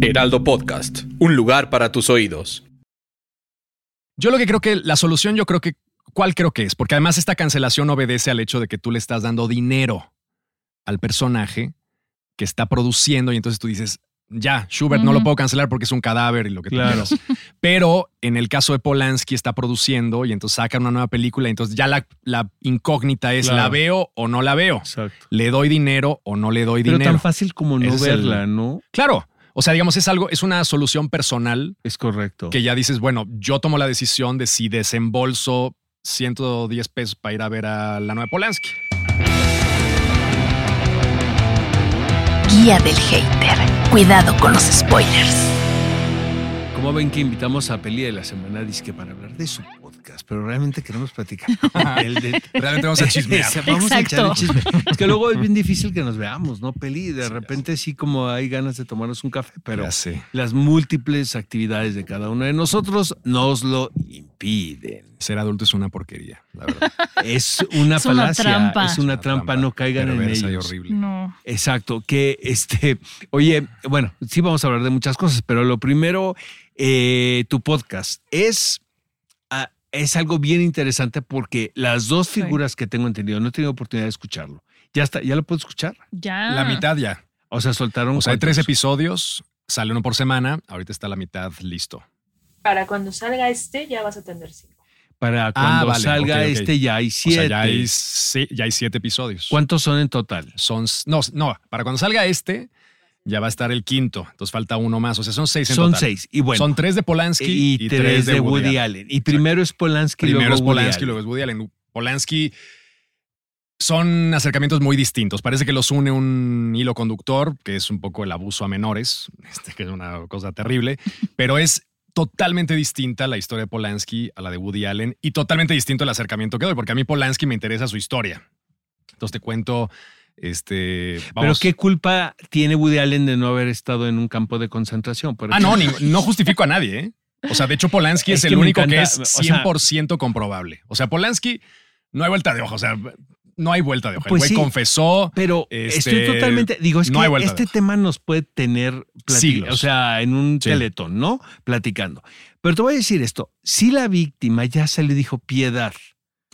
Heraldo Podcast, un lugar para tus oídos. Yo lo que creo que la solución, yo creo que, ¿cuál creo que es? Porque además esta cancelación obedece al hecho de que tú le estás dando dinero al personaje que está produciendo y entonces tú dices, ya, Schubert no lo puedo cancelar porque es un cadáver y lo que tú Claro. quieras. Pero en el caso de Polanski está produciendo y entonces sacan una nueva película y entonces ya la, la incógnita es, Claro. ¿la veo o no la veo? Exacto. ¿Le doy dinero o no le doy Pero dinero? tan fácil como no Ese es el- verla, ¿no? Claro. O sea, digamos, es algo, es una solución personal Es correcto. que ya dices, bueno, yo tomo la decisión de si desembolso 110 pesos para ir a ver a la nueva Polanski. Guía del hater. Cuidado con los spoilers. Como ven que invitamos a Peli de la Semana Disque para hablar de su podcast, pero realmente queremos platicar de... Realmente vamos a chismear. Vamos a echar el Exacto. chisme. Es que luego es bien difícil que nos veamos, ¿no, Peli? De repente sí como hay ganas de tomarnos un café, pero las múltiples actividades de cada uno de nosotros nos lo impiden. Ser adulto es una porquería, la verdad. Es una Es una trampa. es una trampa, no caigan en y ellos. horrible. No. Exacto, que este, oye, bueno, sí vamos a hablar de muchas cosas, pero lo primero, eh, tu podcast es, ah, es algo bien interesante porque las dos Sí. figuras que tengo entendido, no he tenido oportunidad de escucharlo. Ya está, ya lo puedo escuchar. Ya. La mitad ya. O sea, soltaron. O sea, hay tres episodios, sale uno por semana, ahorita está la mitad listo. Para cuando salga este ya vas a tener cinco. Para cuando vale, salga este ya hay O siete. sea, ya hay, sí, ya hay siete episodios. ¿Cuántos son en total? Son, no, no, para cuando salga este, ya va a estar el quinto. Entonces falta uno más. O sea, son seis en Son total. seis. Y bueno, son tres de Polanski y, tres de Woody, Allen. Y primero es Polanski, Primero luego es Woody Polanski, Allen. luego es Woody Allen. Polanski son acercamientos muy distintos. Parece que los une un hilo conductor, que es un poco el abuso a menores, este, que es una cosa terrible, pero es totalmente distinta la historia de Polanski a la de Woody Allen y totalmente distinto el acercamiento que doy, porque a mí Polanski me interesa su historia. Entonces te cuento, este, Pero vamos. qué culpa tiene Woody Allen de no haber estado en un campo de concentración. por Ah, no, ni- no justifico a nadie, ¿eh? O sea, de hecho, Polanski es, Es que el único que es o sea- 100% comprobable. O sea, Polanski no hay vuelta de hoja. O sea, no hay vuelta de hoja. Pues el sí, güey confesó. Pero Este, estoy totalmente. Digo, es no que este tema nos puede tener Siglos. O sea, en un Sí. teletón, ¿no? Platicando. Pero te voy a decir esto: si la víctima ya se le dijo piedad,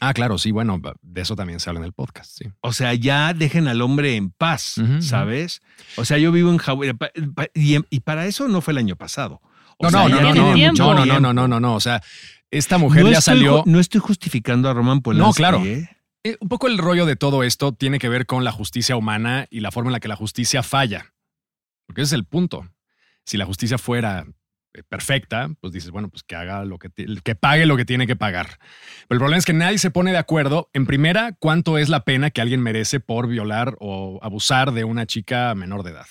Ah, claro, sí, bueno, de eso también se habla en el podcast, sí. o sea, ya dejen al hombre en paz. ¿sabes? O sea, yo vivo en Hawái pa- pa- y, y para eso no fue el año pasado. O No, sea, no, no, no, no, no, no, no, no, no. O sea, esta mujer No ya estoy salió. no estoy justificando a Roman Polanski. No, claro. ¿eh? Eh, Un poco el rollo de todo esto tiene que ver con la justicia humana y la forma en la que la justicia falla. Porque ese es el punto. Si la justicia fuera eh, perfecta, pues dices, bueno, pues que haga lo que, que pague lo que tiene que pagar. Pero el problema es que nadie se pone de acuerdo, en primera, cuánto es la pena que alguien merece por violar o abusar de una chica menor de edad.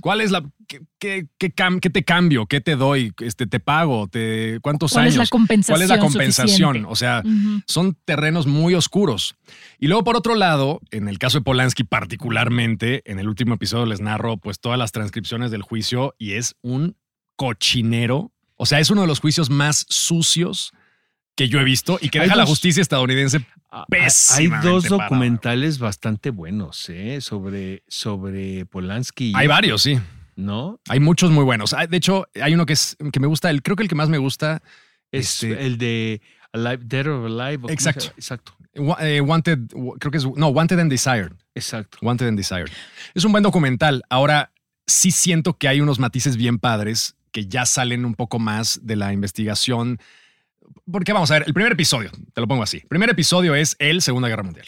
¿Cuál es la qué, qué- qué te cambio? ¿Qué te doy? Este, ¿Te pago? ¿Te, ¿Cuántos ¿Cuál años? es la compensación? ¿Cuál es la compensación? suficiente? O sea, son terrenos muy oscuros. Y luego, por otro lado, en el caso de Polanski particularmente, en el último episodio les narro pues todas las transcripciones del juicio y es un cochinero. O sea, es uno de los juicios más sucios que yo he visto y que deja la justicia estadounidense. Ah, Hay dos documentales bastante buenos ¿eh? sobre, sobre Polanski. Hay varios, sí. ¿No? Hay muchos muy buenos. Ah, De hecho, hay uno que es que me gusta, el, creo que el que más me gusta Es Este- el de Alive, Dead or Alive. Exacto. Exacto. Eh, Wanted, creo que es, no, Wanted and Desired. Exacto. Wanted and Desired. Es un buen documental. Ahora, sí siento que hay unos matices bien padres que ya salen un poco más de la investigación. Porque vamos a ver, el primer episodio, te lo pongo así. El primer episodio es el Segunda Guerra Mundial.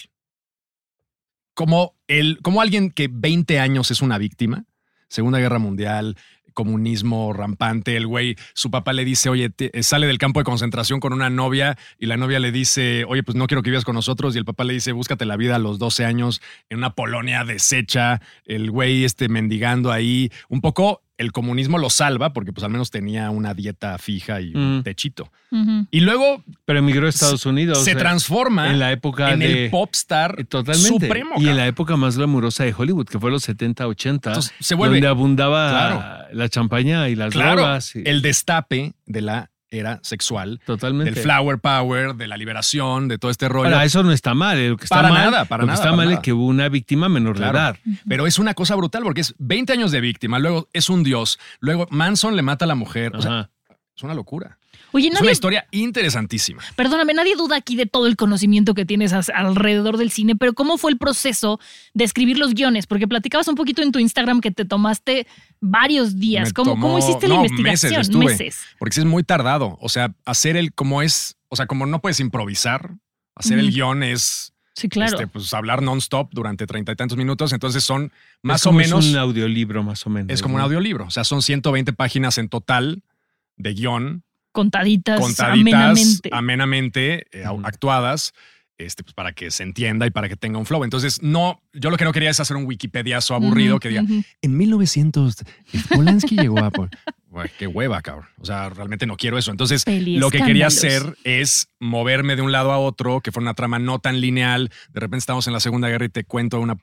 Como, el, como alguien que 20 años es una víctima, Segunda Guerra Mundial, comunismo rampante. El güey, su papá le dice, oye, eh, sale del campo de concentración con una novia y la novia le dice, oye, pues no quiero que vivas con nosotros. Y el papá le dice, búscate la vida a los 12 años en una Polonia deshecha. El güey este, mendigando ahí. Un poco el comunismo lo salva porque pues al menos tenía una dieta fija y un Mm. techito. Y luego Pero emigró a Estados Unidos. se transforma en la época en de el popstar Eh, Totalmente. supremo. y en la época más glamurosa de Hollywood, que fue los 70, 80, Entonces, se vuelve- donde abundaba Claro. la champaña y las Claro, drogas. y- el destape de la era sexual, totalmente. del flower power, de la liberación, de todo este rollo. Eso no está mal. Lo que está Para mal, nada, para lo nada, que está para mal nada. es que hubo una víctima menor Claro. de edad. Pero es una cosa brutal porque es 20 años de víctima, luego es un dios, luego Manson le mata a la mujer. O sea, es una locura. Oye, Es una historia interesantísima. perdóname, nadie duda aquí de todo el conocimiento que tienes alrededor del cine, pero ¿cómo fue el proceso de escribir los guiones? Porque platicabas un poquito en tu Instagram que te tomaste varios días. Me ¿Cómo, tomó- cómo hiciste la no, investigación? Meses, estuve. Meses. Porque sí es muy tardado. O sea, hacer el como es, o sea, como no puedes improvisar, hacer el guion es Sí, claro. este, pues, hablar non-stop durante treinta y tantos minutos. Entonces son Es más o menos. Es un audiolibro, más o menos. Es como un audiolibro. O sea, son 120 páginas en total de guion, contaditas, contaditas, amenamente. amenamente, eh, actuadas, este, pues, para que se entienda y para que tenga un flow. Entonces, no, yo lo que no quería es hacer un Wikipediazo aburrido que diga, en 1900, Polanski llegó a... Pol-". Güey, qué hueva, cabrón. O sea, realmente no quiero eso. Entonces, lo que quería hacer es moverme de un lado a otro, que fuera una trama no tan lineal. De repente estamos en la Segunda Guerra y te cuento una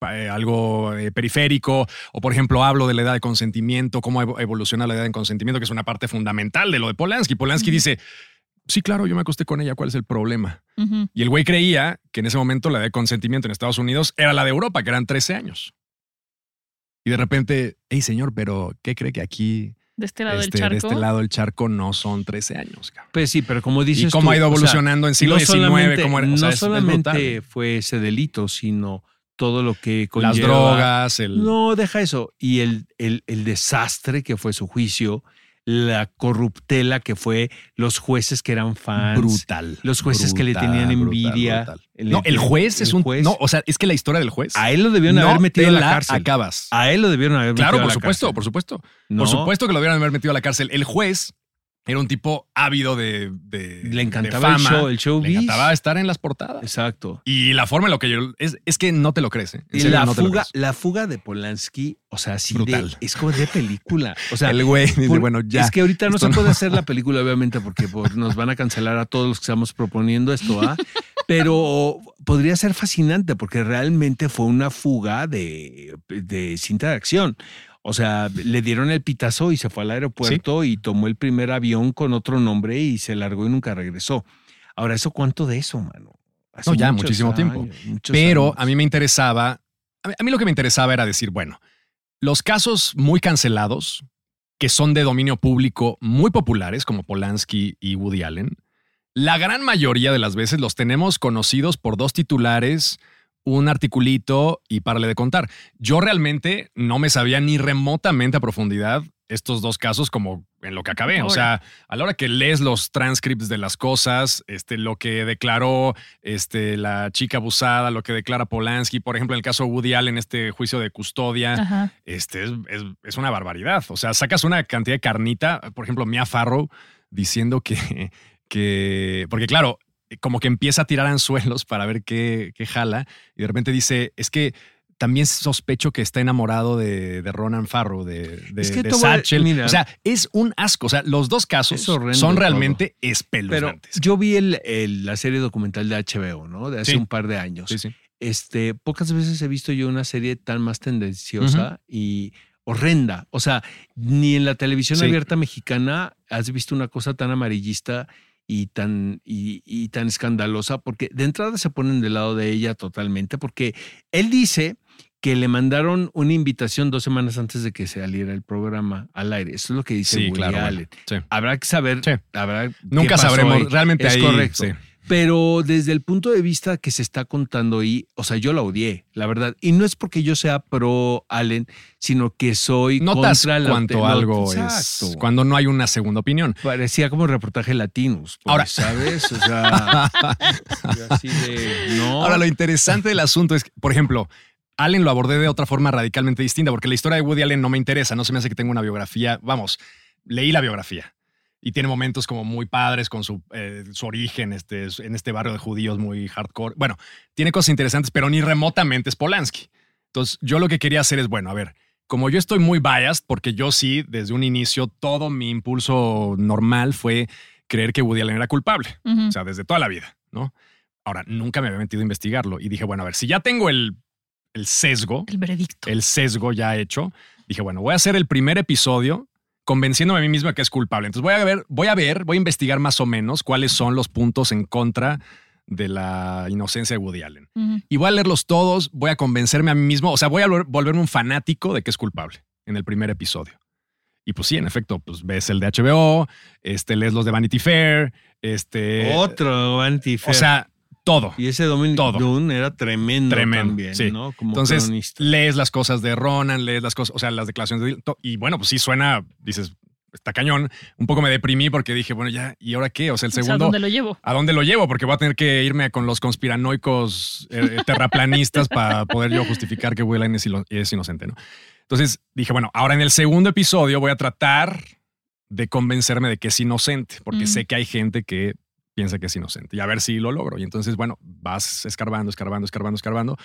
eh, algo eh, periférico, o por ejemplo hablo de la edad de consentimiento, cómo evo- evoluciona la edad de consentimiento, que es una parte fundamental de lo de Polanski. Polanski dice, sí, claro, yo me acosté con ella, ¿cuál es el problema? Y el güey creía que en ese momento la edad de consentimiento en Estados Unidos era la de Europa, que eran 13 años. Y de repente, hey señor, pero ¿qué cree que aquí, De este lado este, del charco. de este lado del charco, no son 13 años? cabrón? Pues sí, pero como dices Y cómo tú, ha ido o sea, evolucionando en siglo no XIX, solamente, cómo era- o no sea, es- es solamente fue ese delito, sino todo lo que conlleva. Las drogas, el... No, deja eso. Y el, el, el desastre que fue su juicio, la corruptela que fue los jueces que eran fans. brutal. Los jueces que le tenían envidia. brutal. El- no, el juez es un. juez. No, o sea, es que la historia del juez. A él lo debieron no haber metido a la la cárcel. acabas. A él lo debieron haber metido Claro, a por la supuesto, cárcel. por supuesto. No, Por supuesto que lo debieron haber metido a la cárcel. El juez era un tipo ávido de. de Le encantaba de el fama. show, el showbiz. Le encantaba estar en las portadas. Exacto. Y la forma en lo que yo. Es, es que no te lo crees. ¿eh? En Y serio, la no te lo fuga, crees. la fuga de Polanski, o sea, así de, Brutal. es como de película. O sea, el güey dice, bueno, ya. Es que ahorita no esto se puede hacer la película, obviamente, porque por- nos van a cancelar a todos los que estamos proponiendo esto, ¿ah? Pero podría ser fascinante porque realmente fue una fuga de, de cinta de acción. O sea, le dieron el pitazo y se fue al aeropuerto y tomó el primer avión con otro nombre y se largó y nunca regresó. Ahora, ¿eso cuánto de eso, mano? Hace No, ya, muchísimo tiempo. años, Pero años. a mí me interesaba, a mí, a mí lo que me interesaba era decir, bueno, los casos muy cancelados, que son de dominio público muy populares, como Polanski y Woody Allen, la gran mayoría de las veces los tenemos conocidos por dos titulares, un articulito y párale de contar. Yo realmente no me sabía ni remotamente a profundidad estos dos casos como en lo que acabé. O sea, a la hora que lees los transcripts de las cosas, este, lo que declaró este, la chica abusada, lo que declara Polanski, por ejemplo, en el caso de Woody Allen, este juicio de custodia, Ajá. este, es, es- es una barbaridad. O sea, sacas una cantidad de carnita, por ejemplo, Mia Farrow diciendo que, que porque claro, como que empieza a tirar anzuelos para ver qué, qué jala y de repente dice, es que también sospecho que está enamorado de, de Ronan Farrow, de, de, Es que de todo- Satchel. mira. o sea, es un asco. O sea, los dos casos son todo. realmente Pero espeluznantes. yo vi el- el- la serie documental de HBO, ¿no? De hace Sí. un par de años. Sí, sí. Este, pocas veces he visto yo una serie tan más tendenciosa y horrenda. O sea, ni en la televisión abierta mexicana has visto una cosa tan amarillista y tan, y, y tan escandalosa, porque de entrada se ponen del lado de ella totalmente, porque él dice que le mandaron una invitación dos semanas antes de que saliera el programa al aire. Eso es lo que dice Sí, Woody claro. bueno, Allen. sí. Habrá que saber, Sí. habrá Nunca sabremos. ahí. Realmente Es ahí, correcto. Pero desde el punto de vista que se está contando ahí, o sea, yo la odié, la verdad. Y no es porque yo sea pro Allen, sino que soy Notas contra la cuánto no, algo es. exacto. Cuando no hay una segunda opinión. Parecía como reportaje latinos. pues, Ahora- ¿sabes? O sea, así de. No. Ahora, lo interesante del asunto es, que, por ejemplo, Allen lo abordé de otra forma radicalmente distinta, porque la historia de Woody Allen no me interesa, no se me hace que tenga una biografía. Vamos, leí la biografía y tiene momentos como muy padres con su, eh, su origen este, en este barrio de judíos muy hardcore. Bueno, tiene cosas interesantes, pero ni remotamente es Polanski. Entonces, yo lo que quería hacer es, bueno, a ver, como yo estoy muy biased, porque yo sí, desde un inicio, todo mi impulso normal fue creer que Woody Allen era culpable. O sea, desde toda la vida, ¿no? Ahora, nunca me había metido a investigarlo y dije, bueno, a ver, si ya tengo el, el sesgo, El veredicto. el sesgo ya hecho, dije, bueno, voy a hacer el primer episodio convenciéndome a mí mismo de que es culpable. Entonces voy a ver, voy a ver, voy a investigar más o menos cuáles son los puntos en contra de la inocencia de Woody Allen. Y voy a leerlos todos, voy a convencerme a mí mismo, o sea, voy a vol- volverme un fanático de que es culpable en el primer episodio. Y pues sí, en efecto, pues ves el de HBO, este, lees los de Vanity Fair, este... Otro Vanity Fair. O sea, todo. y ese Dominic todo. Dunn era tremendo, Tremendo, también, sí. ¿no? Como Entonces, cronista. lees las cosas de Ronan, lees las cosas, o sea, las declaraciones de y bueno, pues sí suena, dices, está cañón. Un poco me deprimí porque dije, bueno, ya, ¿y ahora qué? O sea, el O sea, segundo, ¿dónde lo llevo? ¿a dónde lo llevo? Porque voy a tener que irme con los conspiranoicos eh, terraplanistas para poder yo justificar que Will es, inocente, ¿no? Entonces dije, bueno, ahora en el segundo episodio voy a tratar de convencerme de que es inocente, porque Mm. sé que hay gente que piensa que es inocente y a ver si lo logro. Y entonces, bueno, vas escarbando, escarbando, escarbando, escarbando.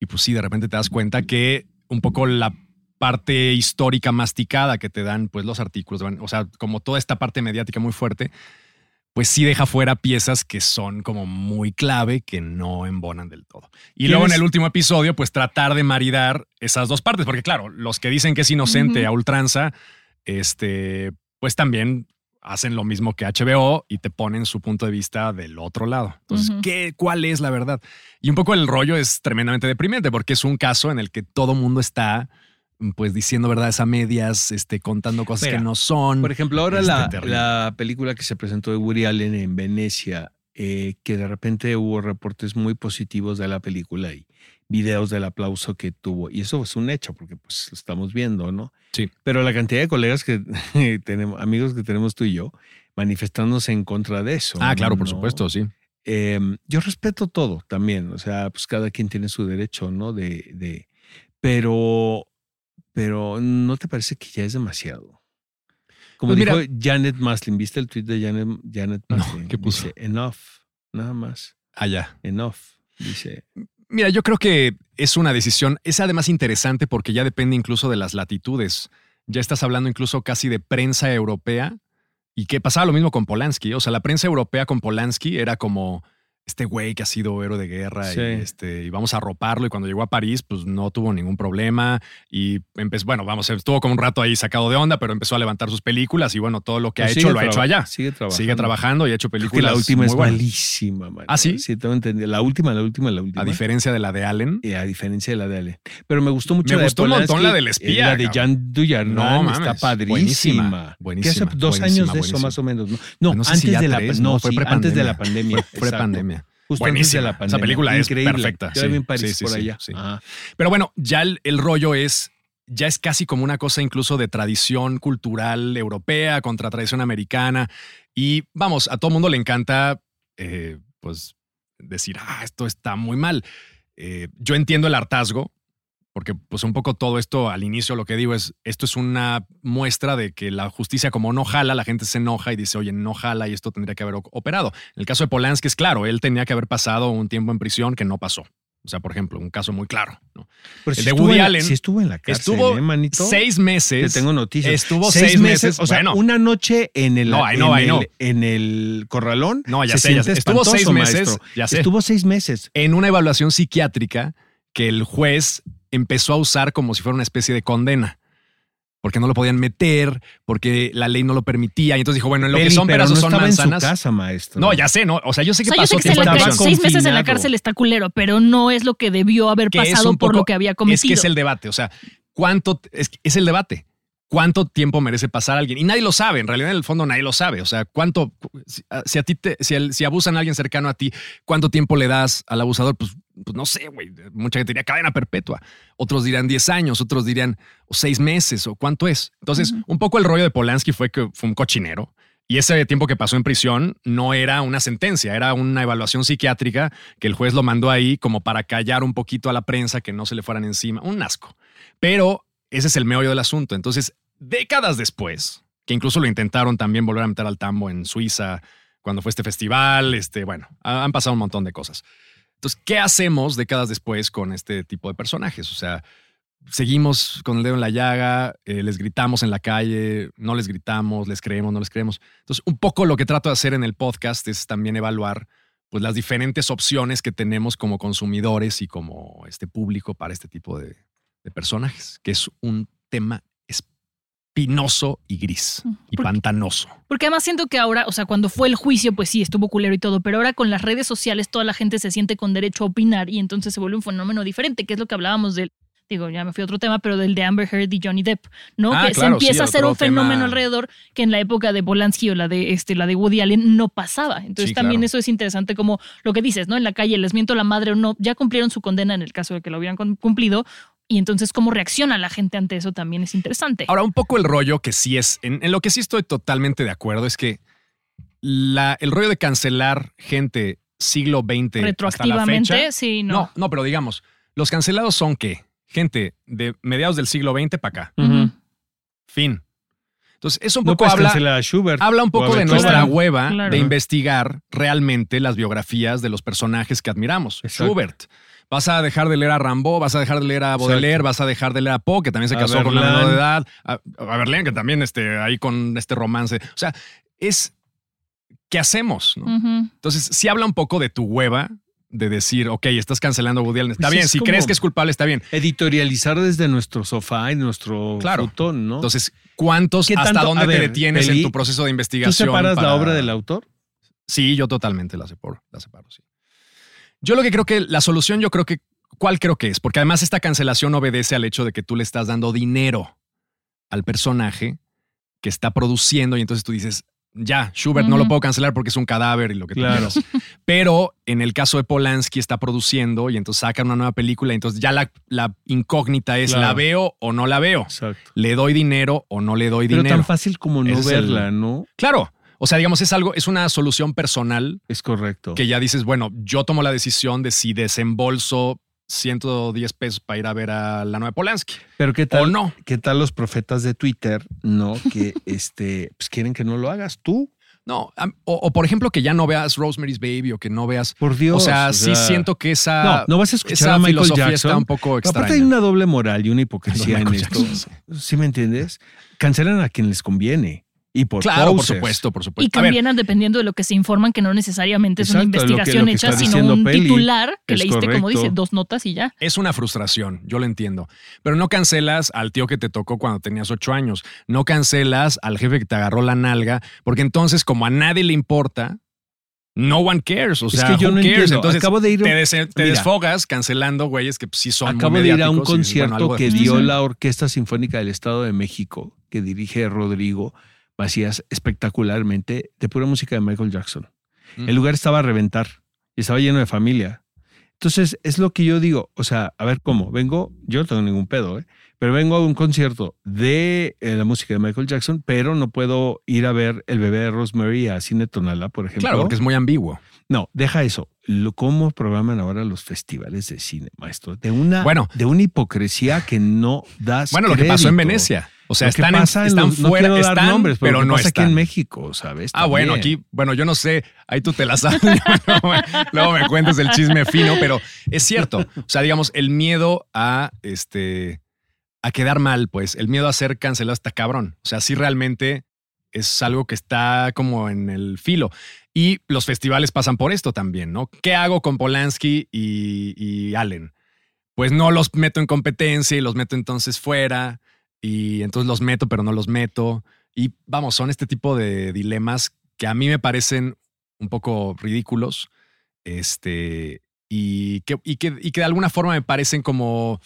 Y pues sí, de repente te das cuenta que un poco la parte histórica masticada que te dan pues los artículos, o sea, como toda esta parte mediática muy fuerte, pues sí deja fuera piezas que son como muy clave, que no embonan del todo. Y luego en ¿Tienes- el último episodio, pues tratar de maridar esas dos partes, porque claro, los que dicen que es inocente a ultranza, este, pues también hacen lo mismo que HBO y te ponen su punto de vista del otro lado. Entonces. ¿qué, ¿cuál es la verdad? Y un poco el rollo es tremendamente deprimente porque es un caso en el que todo mundo está pues diciendo verdades a medias, este, contando cosas Mira, que no son. Por ejemplo, ahora Este, la, la película que se presentó de Woody Allen en Venecia, eh, que de repente hubo reportes muy positivos de la película y videos del aplauso que tuvo. Y eso es un hecho, porque pues lo estamos viendo, ¿no? Sí. Pero la cantidad de colegas que tenemos, amigos que tenemos tú y yo, manifestándose en contra de eso. ah, claro, por ¿no? supuesto, sí. Eh, yo respeto todo también, o sea, pues cada quien tiene su derecho, ¿no? De, de, pero, pero ¿no te parece que ya es demasiado? Como Pues dijo mira- Janet Maslin, ¿viste el tweet de Janet, Janet No, Maslin? ¿qué puso? Dice, enough, nada más, Allá. enough. Dice, Mira, yo creo que es una decisión, es además interesante porque ya depende incluso de las latitudes. Ya estás hablando incluso casi de prensa europea y que pasaba lo mismo con Polanski. O sea, la prensa europea con Polanski era como este güey que ha sido héroe de guerra Sí. y, este, y vamos a arroparlo. Y cuando llegó a París, pues no tuvo ningún problema. Y empezó, bueno, vamos, estuvo como un rato ahí sacado de onda, pero empezó a levantar sus películas y bueno, todo lo que ha pues hecho sigue lo ha hecho allá. Sigue trabajando. Sigue trabajando y ha hecho Creo que películas. la última muy es buenas. malísima, man. ¿Ah, sí? Sí, tengo entendido. La última, la última, la última. A diferencia de la de Allen. Eh, a diferencia de la de Ale. Pero me gustó mucho Me la de gustó un montón la del espía, eh, La de. Jan Dujardin No, está mames, padrísima. buenísima, Que hace dos buenísima, años de eso buenísima. más o menos. No, no, No sé antes si de la tres, no, fue sí, antes de la prepandemia. pandemia. Fue exacto. Justo antes de Buenísima. la pandemia. Esa película es Increíble. perfecta, Yo la sí, en París sí, por allá. Pero bueno, ya el, el rollo es, ya es casi como una cosa incluso de tradición cultural europea contra tradición americana. Y vamos, a todo mundo le encanta, eh, pues, decir, ah, esto está muy mal. Eh, yo entiendo el hartazgo, porque pues un poco todo esto al inicio lo que digo es, esto es una muestra de que la justicia como no jala, la gente se enoja y dice, oye, no jala y esto tendría que haber operado. En el caso de Polanski es claro, él tenía que haber pasado un tiempo en prisión que no pasó. O sea, por ejemplo, un caso muy claro. ¿no? Pero El si de Woody Allen si estuvo en la cárcel, Estuvo ¿eh, manito? seis meses. Te tengo noticias. Estuvo seis, meses. O sea, bueno, una noche en el, No, en, I el en el corralón. No, ya se sé, ya sé. Estuvo seis meses, ya sé. Estuvo seis meses. en una evaluación psiquiátrica que el juez empezó a usar como si fuera una especie de condena. Porque no lo podían meter, porque la ley no lo permitía. Y entonces dijo, bueno, en lo que Peli, son pero pedazos no son estaba manzanas. en su casa, maestro. No, ya sé, ¿no? O sea, yo sé O que yo pasó sé que se tiempo la en cárcel, seis meses en la cárcel está culero, pero no es lo que debió haber que es pasado por poco- lo que había Es cometido. que es el debate. O sea, ¿cuánto es, es el debate? ¿Cuánto tiempo merece pasar alguien? Y nadie lo sabe. En realidad, en el fondo, nadie lo sabe. O sea, ¿cuánto, si, si a ti te, si, el- si abusan a alguien cercano a ti, ¿cuánto tiempo le das al abusador? Pues, pues no sé, güey. Mucha gente diría cadena perpetua. Otros dirán 10 años, otros dirían o 6 meses o cuánto es. Entonces, un poco el rollo de Polanski fue que fue un cochinero Y ese tiempo que pasó en prisión no era una sentencia, era una evaluación psiquiátrica que el juez lo mandó ahí como para callar un poquito a la prensa, que no se le fueran encima. Un asco. Pero ese es el meollo del asunto. Entonces, décadas después, que incluso lo intentaron también volver a meter al tambo en Suiza cuando fue este festival, este, bueno, ha- han pasado un montón de cosas. Entonces, ¿qué hacemos décadas después con este tipo de personajes? O sea, seguimos con el dedo en la llaga, eh, les gritamos en la calle, no les gritamos, les creemos, no les creemos. Entonces, un poco lo que trato de hacer en el podcast es también evaluar pues, las diferentes opciones que tenemos como consumidores y como este público para este tipo de, de personajes, que es un tema espinoso y gris y pantanoso. Porque además siento que ahora, o sea, cuando fue el juicio, pues sí, estuvo culero y todo, pero ahora con las redes sociales toda la gente se siente con derecho a opinar y entonces se vuelve un fenómeno diferente, que es lo que hablábamos del, digo, ya me fui a otro tema, pero del de Amber Heard y Johnny Depp, ¿no? Ah, que se empieza sí, a hacer un fenómeno tema. alrededor que en la época de Polanski o la de este, la de Woody Allen no pasaba. Entonces Sí, también claro. eso es interesante como lo que dices, ¿no? En la calle les miento la madre o no, ya cumplieron su condena en el caso de que lo hubieran cum- cumplido. Y entonces cómo reacciona la gente ante eso también es interesante. Ahora, un poco el rollo que sí es, en, en lo que sí estoy totalmente de acuerdo es que la, el rollo de cancelar gente siglo XX hasta la Retroactivamente, fecha, sí, no. no. no, pero digamos, los cancelados son qué? Gente de mediados del siglo XX para acá. Fin. Entonces, eso un poco habla, cancelar a Schubert. habla un poco de nuestra Claro, hueva claro. de investigar realmente las biografías de los personajes que admiramos. Exacto. Schubert. Vas a dejar de leer a Rambo, vas a dejar de leer a Baudelaire, Exacto. vas a dejar de leer a Poe, que también se A casó con una menor de edad, a, a Verlaine, que también este, ahí con este romance. O sea, es ¿qué hacemos? no? Entonces, sí habla un poco de tu hueva de decir, ok, estás cancelando a Woody Allen. Está Pues bien, es si crees que es culpable, está bien. Editorializar desde nuestro sofá y nuestro Claro. futón, ¿no? Entonces, ¿cuántos, ¿Qué hasta tanto? dónde te detienes Peli, en tu proceso de ¿Tú investigación? separas la obra del autor? Sí, yo totalmente la separo, la separo, sí. Yo lo que creo que la solución, yo creo que, ¿cuál creo que es? Porque además esta cancelación obedece al hecho de que tú le estás dando dinero al personaje que está produciendo y entonces tú dices, ya, Schubert no lo puedo cancelar porque es un cadáver y lo que tú Claro. quieras. Pero en el caso de Polanski está produciendo y entonces sacan una nueva película y entonces ya la, la incógnita es, Claro. ¿la veo o no la veo? Exacto. ¿Le doy dinero o no le doy Pero dinero? tan fácil como no Ese es el- verla, ¿no? Claro. O sea, digamos, es algo, es una solución personal Es correcto. que ya dices, bueno, yo tomo la decisión de si desembolso 110 pesos para ir a ver a la nueva Polanski Pero qué o tal, no. qué tal los profetas de Twitter, ¿no? Que este, pues quieren que no lo hagas tú. No, o, o, por ejemplo que ya no veas Rosemary's Baby o que no veas. Por Dios. o sea, sí siento que esa, No, no vas a escuchar esa a Michael filosofía Jackson. está un poco extraña. Aparte hay una doble moral y una hipocresía en Michael esto. Jackson, ¿Sí me entiendes? Cancelan a quien les conviene. Y por Claro, por supuesto, por Y supuesto. Ver, cambian dependiendo de lo que se informan, que no necesariamente es una Exacto, lo que- investigación lo que hecha, sino un Peli. titular que Es leíste, como correcto. dice, dos notas y ya. es una frustración, yo lo entiendo. Pero no cancelas al tío que te tocó cuando tenías ocho años. No cancelas al jefe que te agarró la nalga, porque entonces, como a nadie le importa, no one cares. O Es sea, que yo who no cares? entiendo. Entonces, Acabo de ir- te, des- te Mira. desfogas cancelando güeyes que pues, sí son muy Acabo de ir a un y bueno, concierto que dio la Orquesta Sinfónica del Estado de México, que dirige Rodrigo Macías espectacularmente, de pura música de Michael Jackson. Mm. El lugar estaba a reventar y estaba lleno de familia. Entonces, es lo que yo digo. O sea, a ver cómo. Vengo, yo no tengo ningún pedo, ¿eh? pero vengo a un concierto de eh, la música de Michael Jackson, pero no puedo ir a ver El bebé de Rosemary a Cine Tonala, por ejemplo. Claro, porque es muy ambiguo. No, deja eso. Lo- ¿Cómo programan ahora los festivales de cine, maestro? De una, Bueno. de una hipocresía que no das Bueno, lo que pasó en. Venecia. O sea, están, en- están los- no quiero dar están, nombres, pero, no pasa están. aquí en México, ¿sabes? Ah, bueno, aquí, bueno, yo no sé, ahí tú te la sabes, luego, me- luego me cuentas el chisme fino, pero es cierto. O sea, digamos, el miedo a este a quedar mal, pues, el miedo a ser cancelado está cabrón. O sea, sí realmente es algo que está como en el filo. Y los festivales pasan por esto también, ¿no? ¿Qué hago con Polanski y, y Allen? Pues no los meto en competencia y los meto entonces fuera y entonces los meto pero no los meto. Y vamos, son este tipo de dilemas que a mí me parecen un poco ridículos este, y, que, y, que, y que de alguna forma me parecen como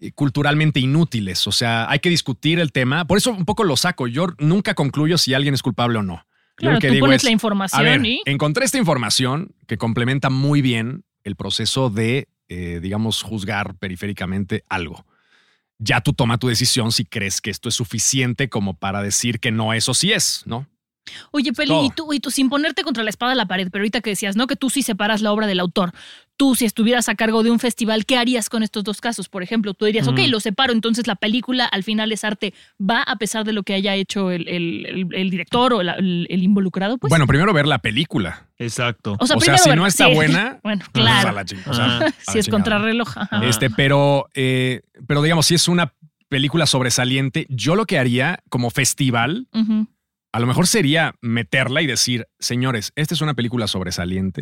eh, culturalmente inútiles. O sea, hay que discutir el tema. Por eso un poco lo saco. Yo nunca concluyo si alguien es culpable o no. Claro, que tú digo pones es, la a información ver, y encontré esta información que complementa muy bien el proceso de, eh, digamos, juzgar periféricamente algo. Ya tú toma tu decisión si crees que esto es suficiente como para decir que no, eso sí es, ¿no? Oye, Peli, todo. y tú, y tú sin ponerte contra la espada de la pared, pero ahorita que decías, ¿no? Que tú sí separas la obra del autor. Tú, si estuvieras a cargo de un festival, ¿qué harías con estos dos casos? Por ejemplo, tú dirías, ok, lo separo, entonces la película al final es arte, ¿va a pesar de lo que haya hecho el, el- el- el director o el, el- el involucrado? Pues, bueno, primero ver la película. Exacto. o sea, o sea, primero si ver- no está sí. buena, bueno, pues, a claro. la ching- o sea, Ah. a la si es contrarreloj. Este, pero, eh, pero digamos, si es una película sobresaliente, yo lo que haría como festival, a lo mejor sería meterla y decir, señores, esta es una película sobresaliente.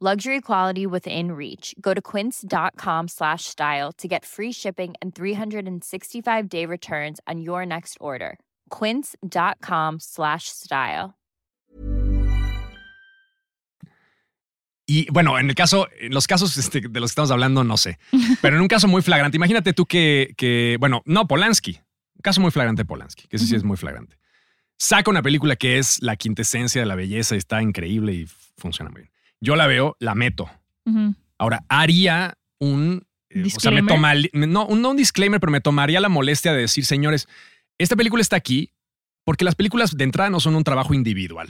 Luxury quality within reach. Go to quince.com slash style to get free shipping and 365 day returns on your next order. Quince.com slash style. Y bueno, en el caso, en los casos este, de los que estamos hablando, no sé. Pero en un caso muy flagrante, imagínate tú que, que bueno, no, Polanski. Un caso muy flagrante de Polanski, que ese sí es muy flagrante. Saca una película que es la quintesencia de la belleza y está increíble y funciona muy bien. Yo la veo, la meto. Ahora, haría un. eh, o sea, me toma, no, un- no un disclaimer, pero me tomaría la molestia de decir, señores, esta película está aquí porque las películas de entrada no son un trabajo individual.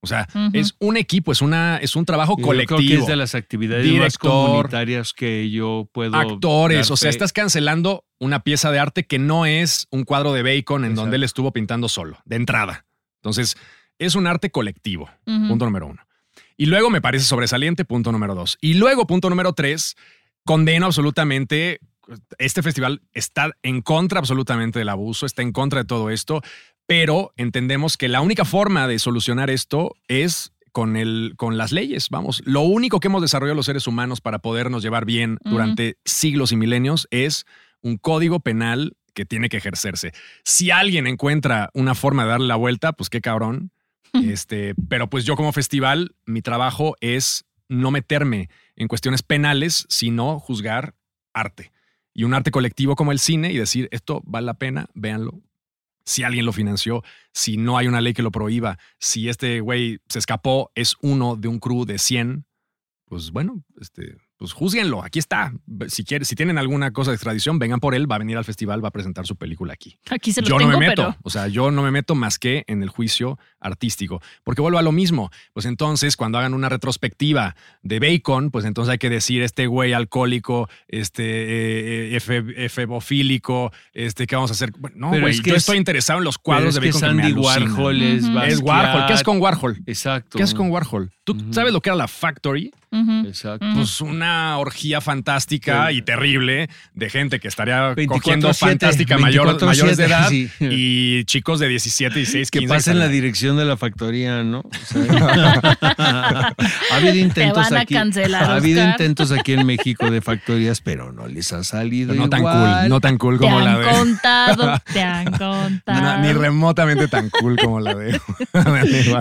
O sea, es un equipo, es, una, es un trabajo Yo colectivo. creo que es de las actividades más Director, comunitarias que yo puedo. actores. O sea, estás cancelando una pieza de arte que no es un cuadro de Bacon en Exacto. donde él estuvo pintando solo, de entrada. Entonces, es un arte colectivo. Punto número uno. Y luego me parece sobresaliente, punto número dos. Y luego, punto número tres, condeno absolutamente. Este festival está en contra absolutamente del abuso, está en contra de todo esto, pero entendemos que la única forma de solucionar esto es con, el, con las leyes. Vamos, lo único que hemos desarrollado los seres humanos para podernos llevar bien durante siglos y milenios es un código penal que tiene que ejercerse. Si alguien encuentra una forma de darle la vuelta, pues qué cabrón. Este, pero pues yo como festival, mi trabajo es no meterme en cuestiones penales, sino juzgar arte. Y un arte colectivo como el cine y decir, esto vale la pena, véanlo. Si alguien lo financió, si no hay una ley que lo prohíba, si este güey se escapó, es uno de un crew de 100, pues bueno, este, pues juzguenlo, aquí está. Si, quieren, si tienen alguna cosa de extradición, vengan por él, va a venir al festival, va a presentar su película aquí Aquí se los yo tengo, no me meto. pero. O sea, yo no me meto más que en el juicio artístico. Porque vuelvo a lo mismo. Pues entonces, cuando hagan una retrospectiva de Bacon, pues entonces hay que decir este güey alcohólico, este eh, efe- efebofílico, este, ¿qué vamos a hacer? Bueno, no, Pero güey. es que Yo es- estoy interesado en los Pero cuadros es de que Bacon que me Sandy alucinan. Warhol es. Es Warhol. ¿Qué es con Warhol? Exacto. ¿Qué es con Warhol? ¿Tú sabes lo que era la Factory? Exacto. Pues una orgía fantástica Sí. y terrible de gente que estaría 24/7, cogiendo fantástica mayor- 24/7, mayores de edad sí. y chicos de 17, 16, 15. que pasen la dirección de la factoría, ¿no? O sea, ha habido intentos aquí. cancelar, ha habido Oscar. intentos aquí en México de factorías, pero no les ha salido no tan igual. cool, no tan cool Te como la han de. contado, te han contado. No, ni remotamente tan cool como la de.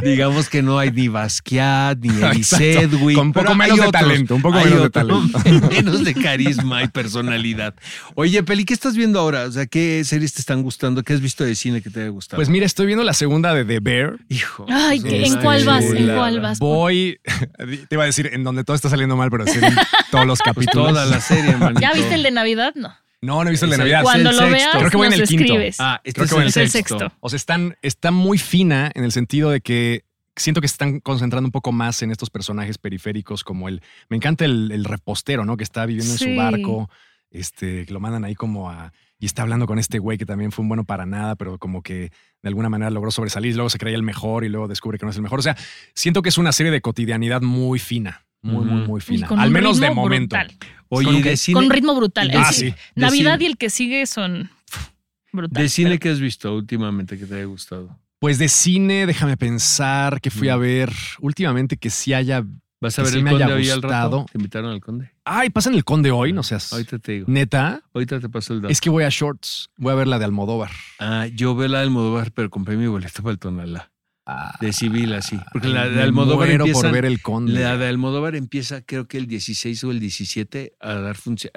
Digamos que no hay ni Basquiat, ni Eddie. Sedgwick. Con un poco pero menos de otros. talento, un poco menos de otros, talento. menos de carisma y personalidad. Oye, Peli, ¿qué estás viendo ahora? O sea, ¿qué series te están gustando? ¿Qué has visto de cine que te haya gustado? Pues mira, estoy viendo la segunda de The Bear. hijo. Ay, ¿en cuál vas? ¿En chulada. cuál vas? Voy, te iba a decir, en donde todo está saliendo mal, pero sí en todos los Pues capítulos. toda la serie, manito. ¿Ya viste el de Navidad? No. No, no he visto el de Navidad. Cuando el lo sexto. veas, Creo que voy en nos el quinto. escribes. Ah, este Creo es que voy en el es el sexto. sexto. O sea, están, está muy fina en el sentido de que siento que se están concentrando un poco más en estos personajes periféricos como el... Me encanta el, el repostero, ¿no? Que está viviendo en su barco, este, que lo mandan ahí como a y está hablando con este güey que también fue un bueno para nada, pero como que de alguna manera logró sobresalir, luego se creía el mejor y luego descubre que no es el mejor. O sea, siento que es una serie de cotidianidad muy fina, muy, muy, muy fina. con Al un menos de momento. brutal. Oye, ¿Con de cine, Con ritmo brutal. Ah, sí. Navidad cine- y el que sigue son pf, brutales. de cine pero- que has visto últimamente que te haya gustado? Pues de cine, déjame pensar que fui a ver últimamente que sí haya. ¿Vas a ver sí el me conde hoy al rato? ¿Te invitaron al conde? Ay, pasan el conde hoy, no seas. Ahorita te digo. Neta, Ahorita te paso el dato. es que voy a Shorts. Voy a ver la de Almodóvar. Ah, yo veo la del Almodóvar, pero compré mi boleto para el Tonalá. Ah, De civil, así. Porque la de Almodóvar empieza, por ver el conde. La de Almodóvar empieza, creo que el 16 o el 17 a dar funciones.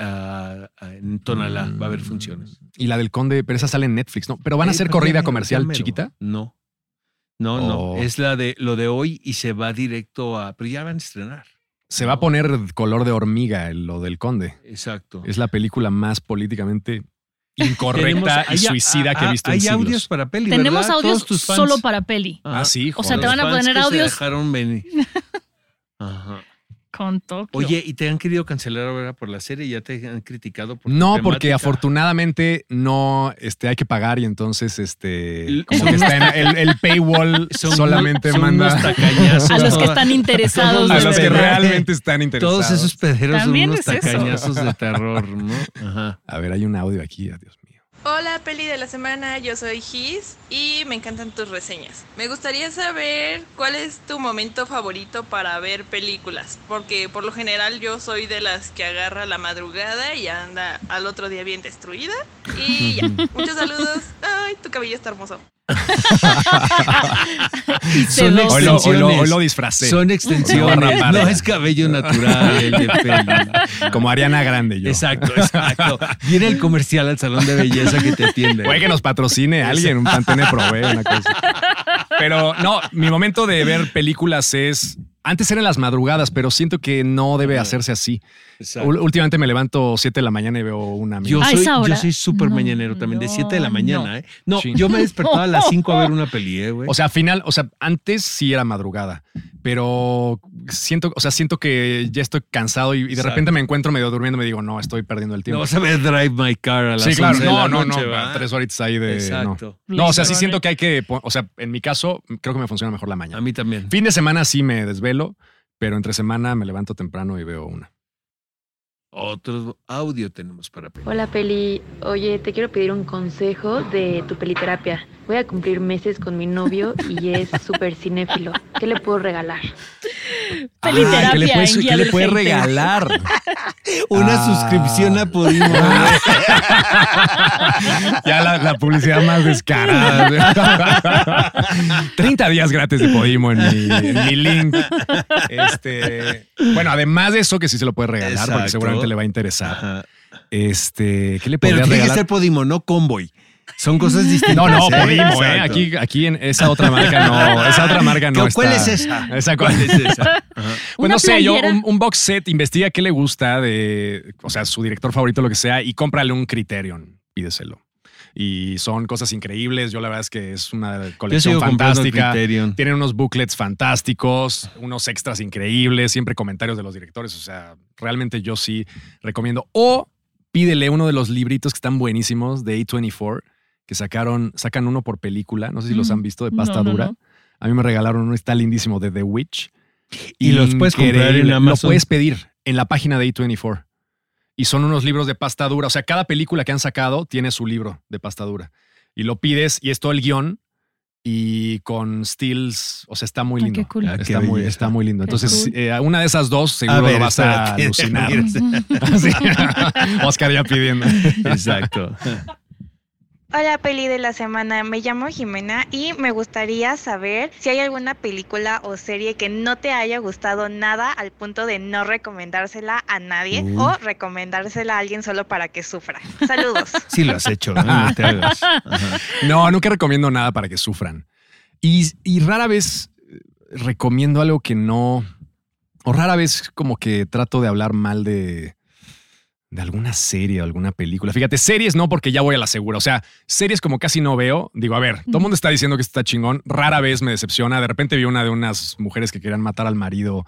en Tonalá va a haber funciones. Y la del conde, pero esa sale en Netflix, ¿no? Pero van a Eh, ser pero ya corrida comercial chiquita. No. No, no. Oh. Es la de lo de hoy y se va directo a. Pero ya van a estrenar. Se va a poner color de hormiga lo del conde. Exacto. Es la película más políticamente incorrecta y hay- suicida que he visto Hay en siglos. audios para peli. Tenemos ¿verdad? audios solo para peli. Ah, sí, O sea, te joder. van a poner que se audios dejaron venir. Ajá. Con Tokio. Oye, ¿y te han querido cancelar ahora por la serie? ¿Ya te han criticado por tu No, porque afortunadamente no este, hay que pagar y entonces este L- como son que está en el, el paywall Son solamente son manda unos tacañazos. a los que están interesados. a los que realmente están interesados. Todos esos pederos son unos es eso. tacañazos de terror, ¿no? Ajá. A ver, hay un audio aquí, mío. Hola, peli de la semana, yo soy Gis y me encantan tus reseñas. Me gustaría saber cuál es tu momento favorito para ver películas, porque por lo general yo soy de las que agarra la madrugada y anda al otro día bien destruida. Y ya, muchos saludos. Ay, tu cabello está hermoso. Son sedoso. Hoy lo, hoy lo- hoy lo extensiones. disfracé. Son extensiones, no es cabello natural de. Como Ariana Grande yo. Exacto, exacto. Viene el comercial al salón de belleza que te atiende. Puede que nos patrocine alguien, un Pantene Prove, una cosa. Pero no, mi momento de ver películas es. Antes era en las madrugadas, pero siento que no debe hacerse así. Exacto. Últimamente me levanto 7 de la mañana y veo una. Yo ¿A soy, esa hora? yo soy súper No, mañanero también, de 7 de la mañana, no. ¿eh? No, Sí. yo me despertaba a las 5 a ver una peli, ¿eh, güey? O sea, al final, o sea, antes sí era madrugada, pero siento, o sea, siento que ya estoy cansado y, y de Exacto. repente me encuentro medio durmiendo y me digo, no, estoy perdiendo el no tiempo. vas a ver Drive My Car a las sí, claro, 11 de no, la no, noche, no, tres horitas ahí de. Exacto. No. No, o sea, sí siento que hay que, o sea, en mi caso, creo que me funciona mejor la A mañana. mí también. Fin de semana sí me desvelo, pero entre semana me levanto temprano y veo una. Otro audio tenemos para peli. Hola Peli, oye, te quiero pedir un consejo de tu peliterapia. Voy a cumplir meses con mi novio y es súper cinéfilo. ¿Qué le puedo regalar? Peliterapia Ah, ¿qué le puedes, qué le puedes regalar? Una Ah. suscripción a Podimo. ya la, la publicidad más descarada. 30 días gratis de Podimo en mi, en mi link. Este, bueno, además de eso, que sí se lo puede regalar, Exacto. porque seguramente le va a interesar. Ajá. Este, ¿qué le Pero tiene que regalar? ser Podimo, no Convoy. Son cosas distintas. No, no, ¿eh? Podimo, ¿eh? Exacto. Aquí, aquí en esa otra marca no, esa otra marca no ¿Cuál está- es esa? Esa ¿Cuál es esa? Ajá. Pues no sé, yo un box set, investiga qué le gusta de, o sea, su director favorito, lo que sea, y cómprale un Criterion, pídeselo. Y son cosas increíbles. Yo la verdad es que es una colección fantástica. Tienen unos booklets fantásticos, unos extras increíbles, siempre comentarios de los directores. O sea, realmente yo sí recomiendo. O pídele uno de los libritos que están buenísimos de A24, que sacaron, sacan uno por película. No sé si los Mm. han visto de pasta no, dura. no. A mí me regalaron uno, está lindísimo, de The Witch. Y los puedes comprar en. Lo puedes pedir en la página de A24. Y son unos libros de pasta dura. O sea, cada película que han sacado tiene su libro de pasta dura. Y lo pides y es todo el guion y con stills. O sea, está muy Ay, lindo. qué cool. Ah, qué Está, muy, está muy lindo. Qué Entonces, cool. eh, una de esas dos seguro ver, lo vas a alucinar. Oscar ya pidiendo. Exacto. Hola peli de la semana, me llamo Jimena y me gustaría saber si hay alguna película o serie que no te haya gustado nada al punto de no recomendársela a nadie Uh. o recomendársela a alguien solo para que sufra. Saludos. Sí lo has hecho, ¿no? No te hagas. Ajá. No, nunca recomiendo nada para que sufran. Y, y rara vez eh, recomiendo algo que no. O rara vez como que trato de hablar mal de. De alguna serie o alguna película. Fíjate, series no, porque ya voy a la segura. O sea, series como casi no veo. Digo, a ver, todo el mundo está diciendo que está chingón. Rara vez me decepciona. De repente vi una de unas mujeres que querían matar al marido,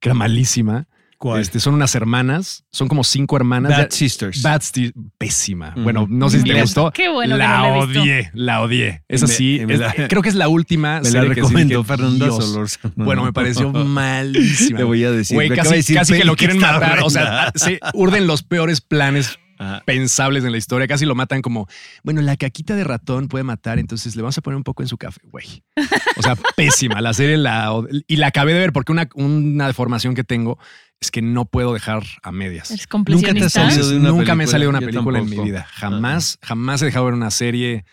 que era malísima. ¿Cuál? Este, son unas hermanas, son como cinco hermanas. Bad Ya- Sisters. Bad Sti- pésima. Bueno, no sé si te gustó. Qué bueno que La no la he visto. odié, la odié. Es me- así. es- la- creo que es la última Me la serie que sí recomendó dije, Fernanda Dios. Solórzano. Bueno, me pareció malísima. Le voy a decir. Güey, casi, de decir casi que lo quieren matar. O sea, se urden los peores planes Ajá. pensables en la historia. Casi lo matan como, bueno, la caquita de ratón puede matar, entonces le vamos a poner un poco en su café, güey. O sea, pésima. La serie la, y la acabé de ver porque una, una deformación que tengo es que no puedo dejar a medias. ¿Eres Nunca te completionista? has salido de una Nunca me he salido de una Yo película en mi vida. Jamás, jamás he dejado ver una serie.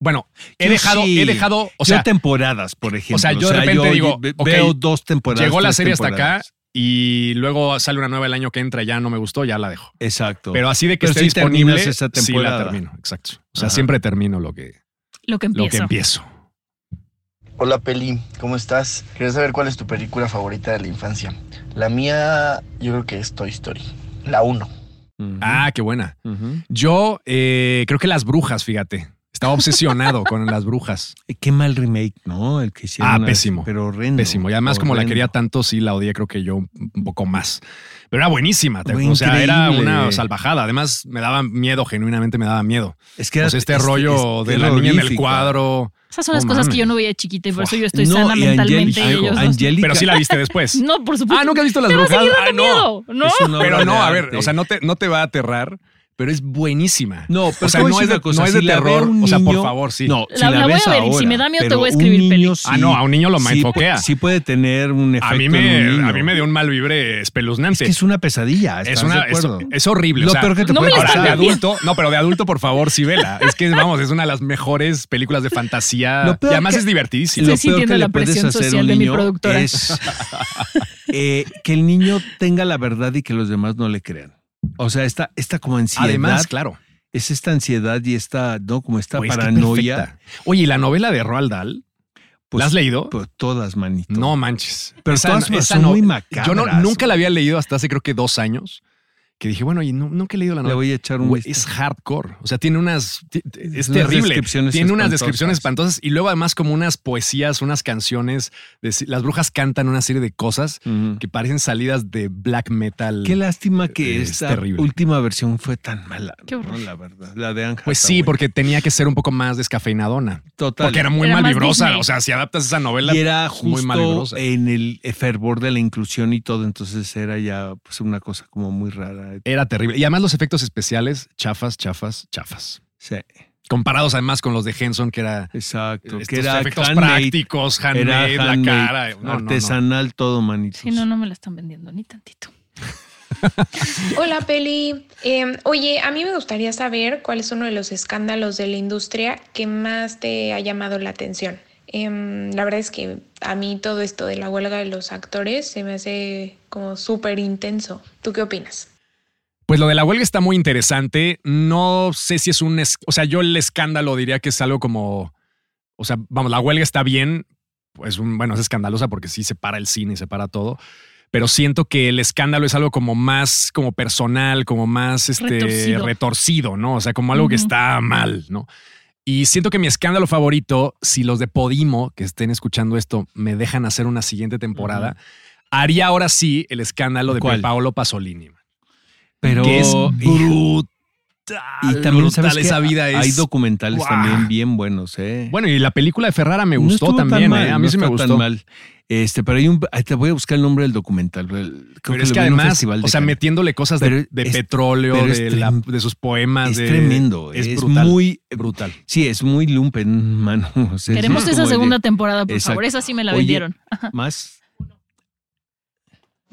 Bueno, he Yo dejado, sí. he dejado, o yo sea, temporadas, por ejemplo. o sea, yo de repente digo, veo dos temporadas. llegó la serie hasta acá y luego sale una nueva el año que entra, ya no me gustó, ya la dejo. Exacto. Pero así de que Pero esté disponible, esa sí la temporada. termino, exacto. O sea, Ajá. siempre termino lo que, Lo que lo que empiezo. Hola Peli, ¿cómo estás? Quería saber cuál es tu película favorita de la infancia. La mía, yo creo que es Toy Story. La 1. Ujú. Ah, qué buena. Yo eh, creo que las brujas, fíjate. Estaba obsesionado con las brujas. Qué mal remake, ¿no? El que hicieron. Ah, pésimo. Pero horrendo. Pésimo. Y además, como la quería tanto, sí la odié, creo que yo un poco más. Pero era buenísima. Fue o sea, era una salvajada. Además, me daba miedo, genuinamente me daba miedo. Es que era- O sea, este es- rollo es de la niña en el cuadro. Esas son las No cosas que yo no veía chiquita y por eso yo estoy No, sana y mentalmente. Y ellos Pero sí la viste después. No, por supuesto. Ah, ¿nunca has visto las brujas? miedo, ¿no? Una Pero no, a ver, o sea, no te, no te va a aterrar, pero es buenísima. No, pero o sea, no es de, una cosa, no es de si terror. un o sea, por favor, sí. No, La- la voy a ver y si me da miedo te voy a escribir, niño Ah, no, a un niño lo sí mindfuckea. pu- Sí puede tener un efecto a mí en me, un niño. a mí me dio un mal vibre espeluznante. Es que es una pesadilla. Es ¿estás una, de es, acuerdo? es horrible. Lo o sea, peor que te No puede de pasar. vendiendo. adulto, no, pero de adulto, por favor, sí vela. Es que, vamos, es una de las mejores películas de fantasía. Lo peor y además que- es divertidísimo. Lo Estoy peor sintiendo que la le puedes presión hacer a social un de mi niño productora. es eh, que el niño tenga la verdad y que los demás no le crean. O sea, esta, esta como ansiedad. Además, claro. Es esta ansiedad y esta, ¿no? Como esta Oye, es que paranoia. Oye, ¿y la novela de Roald Dahl? Pues, ¿La has leído? Pues todas, manito. No manches. Pero todas son muy macabras, Yo no, nunca la había leído hasta hace creo que dos años. Que dije, bueno, y no- nunca he leído la Le novela. voy a echar un es hardcore. O sea, tiene unas. Es terrible. descripciones Tiene unas descripciones espantosas y luego, además, como unas poesías, unas canciones. de- las brujas cantan una serie de cosas que parecen salidas de black metal. Qué lástima que Es esta terrible. última versión fue tan mala. Qué horror. ¿no? La verdad. La de Ángel. Pues sí, porque tenía que ser un poco más descafeinadona. Total. Porque era muy Era mal más vibrosa. Disney. O sea, si adaptas esa novela, y era muy justo en el fervor de la inclusión y todo, entonces era ya pues una cosa como muy rara. Era terrible. Y además los efectos especiales, chafas, chafas, chafas. Sí, Comparados además con los de Henson, que era exacto. estos que era efectos handmade, prácticos, era handmade, la handmade, cara. No, no, no. artesanal todo, manito. Sí, no, no me la están vendiendo ni tantito. Hola Peli, Eh, oye, a mí me gustaría saber cuál es uno de los escándalos de la industria que más te ha llamado la atención. Em, la verdad es que a mí todo esto de la huelga de los actores se me hace como súper intenso. ¿Tú qué opinas? Pues lo de la huelga está muy interesante. No sé si es un. O sea, yo el escándalo diría que es algo como. O sea, vamos, la huelga está bien. Pues un- bueno, es escandalosa porque sí separa el cine y separa todo. Pero siento que el escándalo es algo como más como personal, como más este, Retorcido. retorcido, ¿no? O sea, como algo que está mal, ¿no? Y siento que mi escándalo favorito, si los de Podimo que estén escuchando esto me dejan hacer una siguiente temporada, haría ahora sí el escándalo de. Paolo Pasolini. Pero que es brutal. y también sabes brutal que esa vida es. hay documentales también bien buenos, ¿eh? Bueno, y la película de Ferrara me gustó también, mal, ¿eh? A mí no sí me está tan gustó. mal. Este, pero hay un, te voy a buscar el nombre del documental. Creo Pero es lo que en un además, o sea, Cannes. metiéndole cosas de, Pero de es- petróleo, es de, la- trem- de sus poemas. es de- tremendo, Es, es, brutal. muy brutal. Sí, es muy lumpen, mano. O sea, es Queremos esa de- segunda temporada, por Exacto. favor. Esa sí me la Oye, vendieron. Más.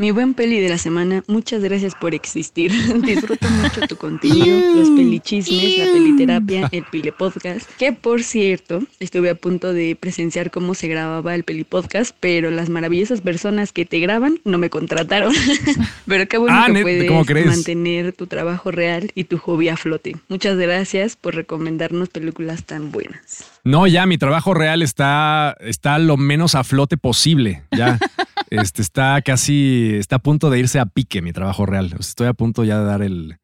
Mi buen peli de la semana, muchas gracias por existir. Disfruto mucho tu contenido, los pelichismes, la peliterapia, el pile podcast. Que por cierto, estuve a punto de presenciar cómo se grababa el peli podcast, pero las maravillosas personas que te graban no me contrataron. pero qué bueno Ah, que puedes ¿cómo crees? mantener tu trabajo real y tu hobby a flote. Muchas gracias por recomendarnos películas tan buenas. No, ya mi trabajo real está, está lo menos a flote posible. Ya este, está casi, está a punto de irse a pique mi trabajo real. O sea, estoy a punto ya de dar el.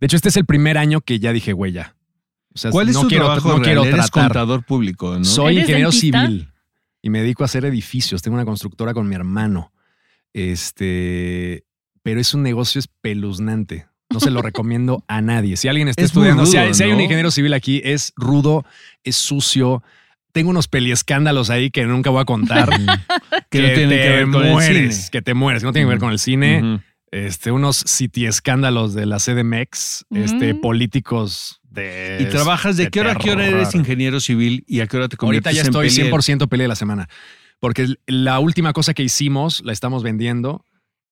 De hecho, este es el primer año que ya dije, güey, ya. O sea, ¿Cuál es no tu quiero, trabajo no real? quiero Eres tratar. contador público, ¿no? Soy ¿Eres ingeniero dentista? civil y me dedico a hacer edificios. Tengo una constructora con mi hermano. Este, pero es un negocio espeluznante. No se lo recomiendo a nadie. Si alguien está Es estudiando, si, hay, si hay un ingeniero civil aquí, es rudo, es sucio. Tengo unos peliescándalos ahí que nunca voy a contar. Que no tienen que ver con el mueres, cine. Que te mueres, que no tienen que ver con el cine. Ujú. Este, unos city escándalos de la CDMX, este, Mm. políticos de. ¿Y trabajas de, qué hora a qué hora eres ingeniero civil y a qué hora te conviertes Ahorita ya en estoy peli- 100% peli de la semana. Porque la última cosa que hicimos la estamos vendiendo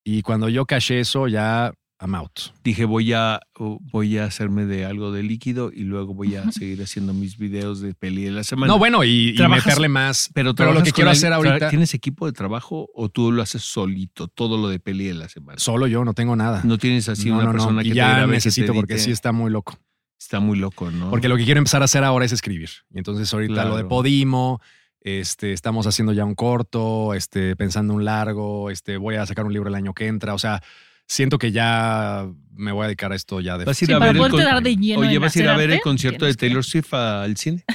y cuando yo caché eso ya I'm out. Dije, voy a, voy a hacerme de algo de líquido y luego voy a seguir haciendo mis videos de peli de la semana. No, bueno, y, y meterle más. Pero, Pero lo que quiero hacer ahorita. ¿Tienes equipo de trabajo o tú lo haces solito, todo lo de peli de la semana? Solo yo, no tengo nada. No tienes así No, una no, no, persona y que te ya grabe, que te necesito porque sí está muy loco. Está muy loco, ¿no? Porque lo que quiero empezar a hacer ahora es escribir. Y entonces ahorita lo de. Podimo, este, estamos haciendo ya un corto, este, pensando un largo, este, voy a sacar un libro el año que entra. O sea, siento que ya me voy a dedicar a esto ya de Vas a ir Sí, a ver el con- dar de lleno Oye, vas a ir a ver el concierto de Taylor Swift al cine.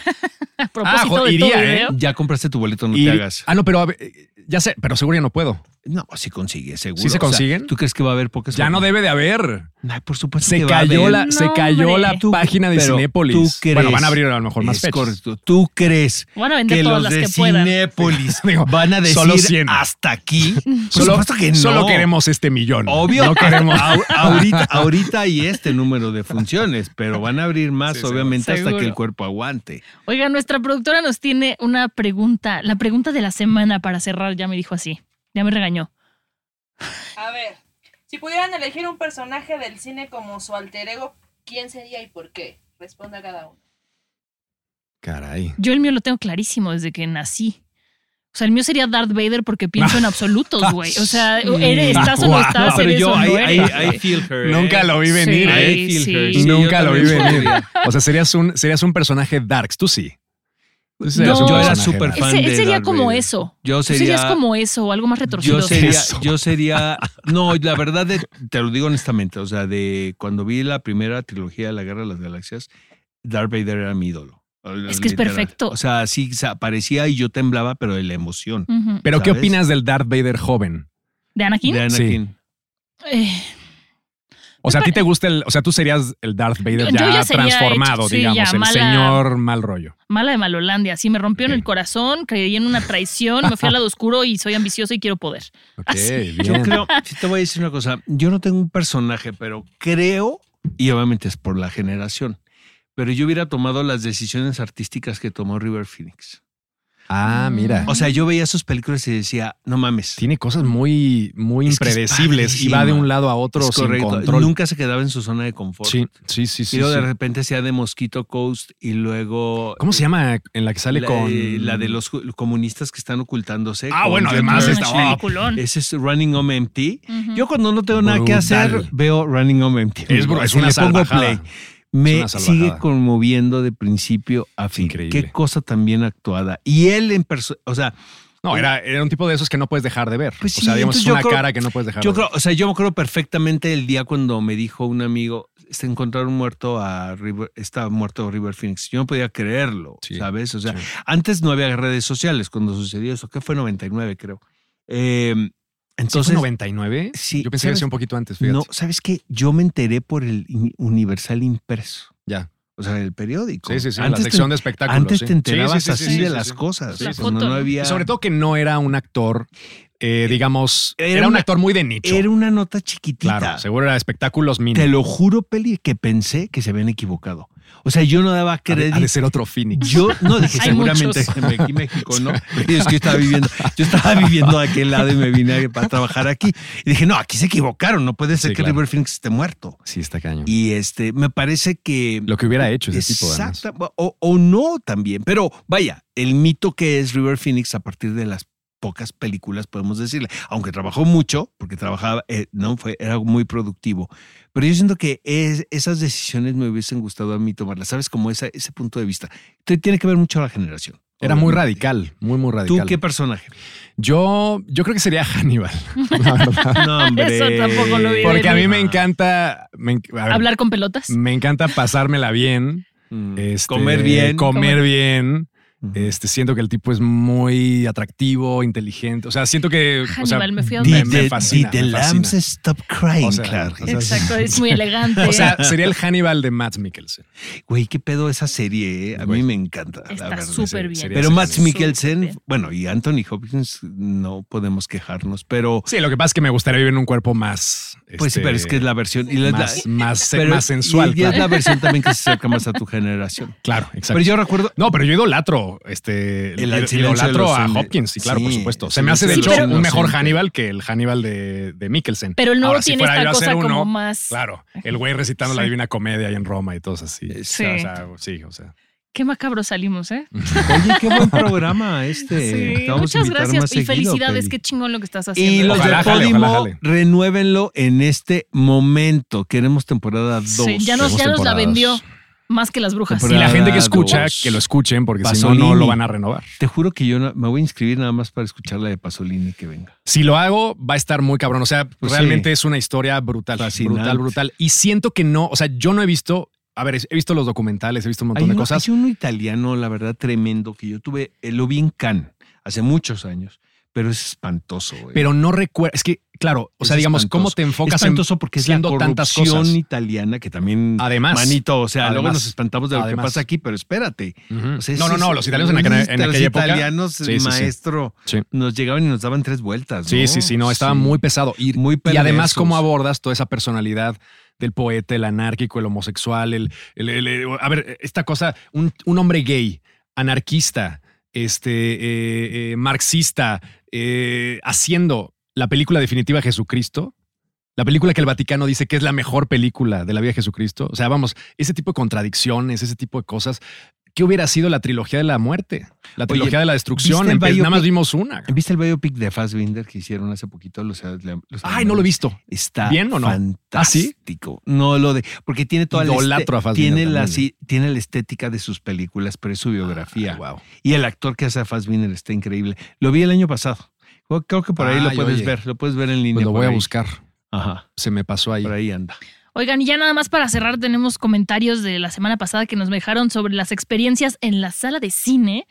A propósito jo- de iría, todo ¿eh? Ya compraste tu boleto, no Y- te hagas. Ah, no, pero a ver, ya sé, pero seguro ya no puedo. No, sí consigue, seguro. ¿Sí se O sea, consiguen? ¿Tú crees que va a haber pocas? Ya no debe de haber. Ay, por supuesto Se que va a cayó haber. la, se No, cayó hombre. la página de Cinépolis. ¿tú crees? Bueno, van a abrir a lo mejor más Es fechas. correcto. ¿Tú crees Van a vender que todas los las de que puedan. Cinépolis van a decir solo 100. hasta aquí? Por Solo, supuesto que no. solo queremos este millón. Obvio, No queremos. ahorita, ahorita hay este número de funciones, pero van a abrir más, Sí, obviamente, hasta seguro. que el cuerpo aguante. Oiga, nuestra productora nos tiene una pregunta, la pregunta de la semana para cerrar, ya me dijo así. Ya me regañó. A ver, si pudieran elegir un personaje del cine como su alter ego, ¿quién sería y por qué? Responda cada uno. Caray. Yo el mío lo tengo clarísimo desde que nací. O sea, el mío sería Darth Vader porque pienso en absolutos, güey. O sea, eres, estás o no estás, pero eres yo, o no I, eres. I- I feel her. Nunca eh. lo vi Sí, venir. ¿eh? I feel sí. her. Sí, Nunca lo vi venir. O sea, serías un, serías un personaje darks. Tú sí. No. un Yo era súper fan Ese- de sería Darth como Vader. eso. Yo sería, serías como eso o algo más retorcido. yo sería, Eso. yo sería, no, la verdad, de- te lo digo honestamente, o sea, de cuando vi la primera trilogía de la Guerra de las Galaxias, Darth Vader era mi ídolo. Es que es perfecto. O sea, sí, o sea, aparecía y yo temblaba, pero de la emoción. Pero, ¿qué opinas del Darth Vader joven? ¿De Anakin? De Anakin. Eh, O sea, a ti te gusta el. O sea, tú serías el Darth Vader ya, transformado, hecho- sí, digamos, ya, el mala- señor mal rollo. mala de Malolandia. Sí, me rompió en el corazón, creí en una traición, me fui al lado oscuro y soy ambicioso y quiero poder. Ok, Así. bien. Yo creo, sí te voy a decir una cosa, yo no tengo un personaje, pero creo, y obviamente es por la generación, pero yo hubiera tomado las decisiones artísticas que tomó River Phoenix. Ah, mira. O sea, yo veía sus películas y decía, no mames. Tiene cosas muy, muy Es impredecibles y va de un lado a otro Es sin correcto. control. Nunca se quedaba en su zona de confort. Sí, sí, sí, y sí. luego de sí. repente hacía de Mosquito Coast y luego... ¿Cómo se llama en la que sale la, con eh, la de los comunistas que están ocultándose. Ah, con bueno, John además está- oh. Ese es Running Home Empty. Yo cuando no tengo nada que hacer, veo Running Home Empty. Es es una le pongo play. Me sigue conmoviendo de principio a fin. Increíble. Qué cosa tan bien actuada. Y él en persona, o sea, No, era, era un tipo de esos que no puedes dejar de ver. Pues o sí, sea, digamos, es una creo- cara que no puedes dejar yo de creo, ver. o sea, yo me acuerdo perfectamente el día cuando me dijo un amigo, se encontraron muerto a River, está muerto River Phoenix. Yo no podía creerlo, Sí, ¿sabes? O sea, sí. antes no había redes sociales cuando sucedió eso, que fue 99, creo. Eh, Entonces, entonces, 99? Sí, Yo pensé que hacía un poquito antes, fíjate. no, ¿sabes qué? Yo me enteré por el Universal impreso. Ya. O sea, el periódico. Sí, sí, sí, la Antes te- sección de espectáculos. Antes sí. te enterabas Sí, sí, sí, así sí, de sí, las sí. cosas. La sobre todo que no era un actor, eh, digamos, Era era, un una- actor muy de nicho. Era una nota chiquitita. claro, seguro era espectáculos mini. Te lo juro, Peli, que pensé que se habían equivocado. O sea, yo no daba crédito. ha de ser otro Phoenix. Yo no dije seguramente muchos. aquí en México, ¿no? Pero es que yo estaba viviendo, yo estaba viviendo de aquel lado y me vine para trabajar aquí. Y dije, no, aquí se equivocaron, no puede ser Sí, que claro. River Phoenix esté muerto. Sí, está cañón. Y este, me parece que. Lo que hubiera hecho ese tipo, además. Exacto, o, o no también. Pero vaya, el mito que es River Phoenix a partir de las pocas películas, podemos decirle, aunque trabajó mucho, porque trabajaba, eh, no fue, era muy productivo. Pero yo siento que es- esas decisiones me hubiesen gustado a mí tomarlas, ¿sabes? Como esa, ese punto de vista. Entonces, tiene que ver mucho la generación. Era muy radical, muy, muy ¿Tú radical. qué personaje? Yo, yo creo que sería Hannibal. No, hombre. Eso tampoco lo vi Porque a mí me encanta. me enc- a ver, Hablar con pelotas. Me encanta pasármela bien. Mm, este, comer bien. Comer bien. Este, siento que el tipo es muy atractivo, inteligente. O sea, siento que. o sea, Hannibal, me fui a me, me the- fascina. the me fascina. lambs stop crying, O sea, claro. o sea, Exacto, es muy elegante. O sea, sería el Hannibal de Matt Mikkelsen. Güey, qué pedo esa serie, eh? A Güey. mí me encanta. Está súper bien. sería Pero Matt. Mikkelsen, bueno, y Anthony Hopkins, no podemos quejarnos, pero. Sí, lo que pasa es que me gustaría vivir en un cuerpo más. Pues sí, este, pero es que es la versión. Y la- más, la- más, pero- más sensual. Y, y es la versión también que se acerca más a tu generación. Claro, exacto. Pero yo recuerdo. No, pero yo idolatro, este, El- el idolatro a Hopkins, sí, claro, por supuesto. Se me hace de hecho un mejor. Hannibal que el Hannibal de, de Mikkelsen. Pero el nuevo Ahora, si tiene fuera esta cosa uno, como más. Claro, el güey recitando la. Divina Comedia ahí en Roma y todo así. Sí. O sea, sí, o sea. Qué macabro salimos, ¿eh? Oye, qué buen programa este. Sí, muchas gracias y seguido, felicidades. Peli. Qué chingón lo que estás haciendo. Y los Ojalá de Podimo, ojalá renuévenlo en este momento. Queremos temporada 2. Sí, ya nos, ya nos la vendió más que las brujas. Y la gente que escucha, dos. que lo escuchen, porque si no, no lo van a renovar. Te juro que yo no- me voy a inscribir nada más para escuchar la de Pasolini que venga. Si lo hago, va a estar muy cabrón. O sea, Pues realmente sí. es una historia brutal, Fascinante. brutal, brutal. Y siento que no, o sea, yo no he visto, a ver, he visto los documentales, he visto un montón Hay de uno, cosas. hay uno italiano, la verdad, tremendo, que yo tuve, eh, lo vi en Cannes hace muchos años, pero es espantoso. güey. Pero no recuerdo, es que, claro, o Es sea, digamos, espantoso. ¿cómo te enfocas es espantoso porque es la siendo tantas corrupción cosas? italiana que también Además. manito, o sea, luego Además. nos espantamos de lo Además. que pasa aquí, pero espérate. Ujú. O sea, no, no, no, los italianos en, aquella- en los aquella época. italianos, Sí, maestro, Sí. nos llegaban y nos daban tres vueltas. Sí, ¿no? sí, sí, no, estaba muy pesado. Y, Muy y además, cómo abordas toda esa personalidad del poeta, el anárquico, el homosexual, el, el- el- el- a ver, esta cosa, un, un hombre gay, anarquista, este, eh, eh, marxista, eh, haciendo la película definitiva Jesucristo, la película que el Vaticano dice que es la mejor película de la vida de Jesucristo. O sea, vamos, ese tipo de contradicciones, ese tipo de cosas. ¿Qué hubiera sido la trilogía de la muerte? La Oye, trilogía de la destrucción. ¿viste el en que nada más vimos una. ¿Viste el biopic de Fassbinder que hicieron hace poquito? Los, los Ay, no lo he visto. Está ¿Bien o no? ¿Ah, sí? fantástico. No lo de. Porque tiene toda la. Idolatro a este- tiene, la, también. sí, tiene la estética de sus películas, pero es su biografía. wow. Y el actor que hace a Fassbinder está increíble. Lo vi el año pasado. Creo- que por ahí lo puedes oye. ver. Lo puedes ver en línea. Pues lo voy a buscar. Ajá. Se me pasó ahí. Por ahí anda. Oigan, y ya nada más para cerrar, tenemos comentarios de la semana pasada que nos dejaron sobre las experiencias en la sala de cine.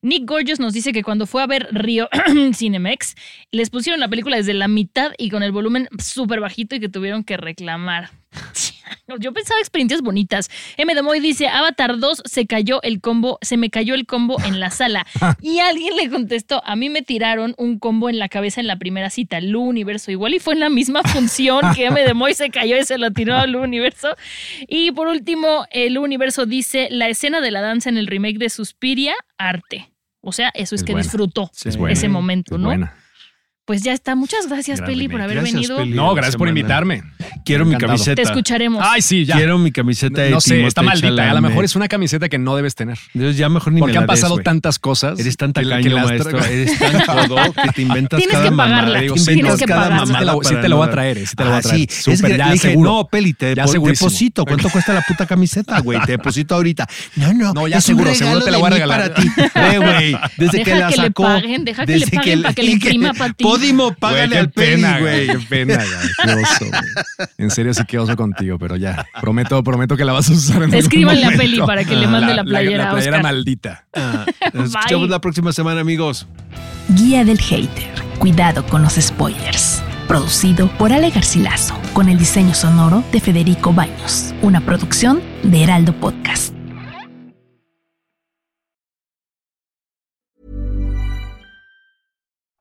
Nick Gorgeous nos dice que cuando fue a ver Río Cinemex, les pusieron la película desde la mitad y con el volumen súper bajito y que tuvieron que reclamar. Yo pensaba experiencias bonitas. M. de Moy dice, Avatar 2 se cayó el combo, se me cayó el combo en la sala. Y alguien le contestó, a mí me tiraron un combo en la cabeza en la primera cita, Lu Universo. Igual y fue en la misma función que M. de Moy se cayó y se lo tiró a Lu Universo. Y por último, el Universo dice, la escena de la danza en el remake de Suspiria, arte. O sea, eso es, Es que buena. disfrutó Sí, es buena. ese momento, Es ¿no? buena. Pues ya está. Muchas gracias, Gran Peli, por haber Gracias, venido. Peli. No, gracias por semana. invitarme. Quiero mi Encantado. camiseta. Te escucharemos. Ay, sí, ya. Quiero mi camiseta de No sé, está Timothée maldita. A lo Chalamet. mejor es una camiseta que no debes tener. Dios, ya mejor ni Porque me la han pasado güey. tantas cosas. Eres tan que- que tacaño, las maestro. Eres tan codo que te inventas Tienes cada que mamada. pagarla, tienes inventas que cada pagarla. mamada Sí te la- sí para te la voy a no- traer, eh, sí te la voy a Ah, traer. sí. Súper, Es que ya, le dije, seguro. no, Peli, te Ya depo- segurísimo. deposito. ¿Cuánto cuesta la puta camiseta, güey? Te deposito ahorita. No, no. No, ya es un seguro, regalo seguro te la voy a mí regalar. para ti. Güey. Desde Deja que la que le sacó. paguen, deja que le desde paguen para que le imprima para ti. Podimo, Güey, págale qué al pena, güey. Qué pena, güey. Qué oso, güey. En serio, sí que oso contigo, pero ya. Prometo, prometo que la vas a usar en algún Escríbanle a. Peli para que le mande la playera La, a playera Oscar. maldita. Ah, Nos escuchamos la próxima semana, amigos. Guía del Hater. Cuidado con los spoilers. Producido por Ale Garcilaso, con el diseño sonoro de Federico Baños. Una producción de Heraldo Podcast.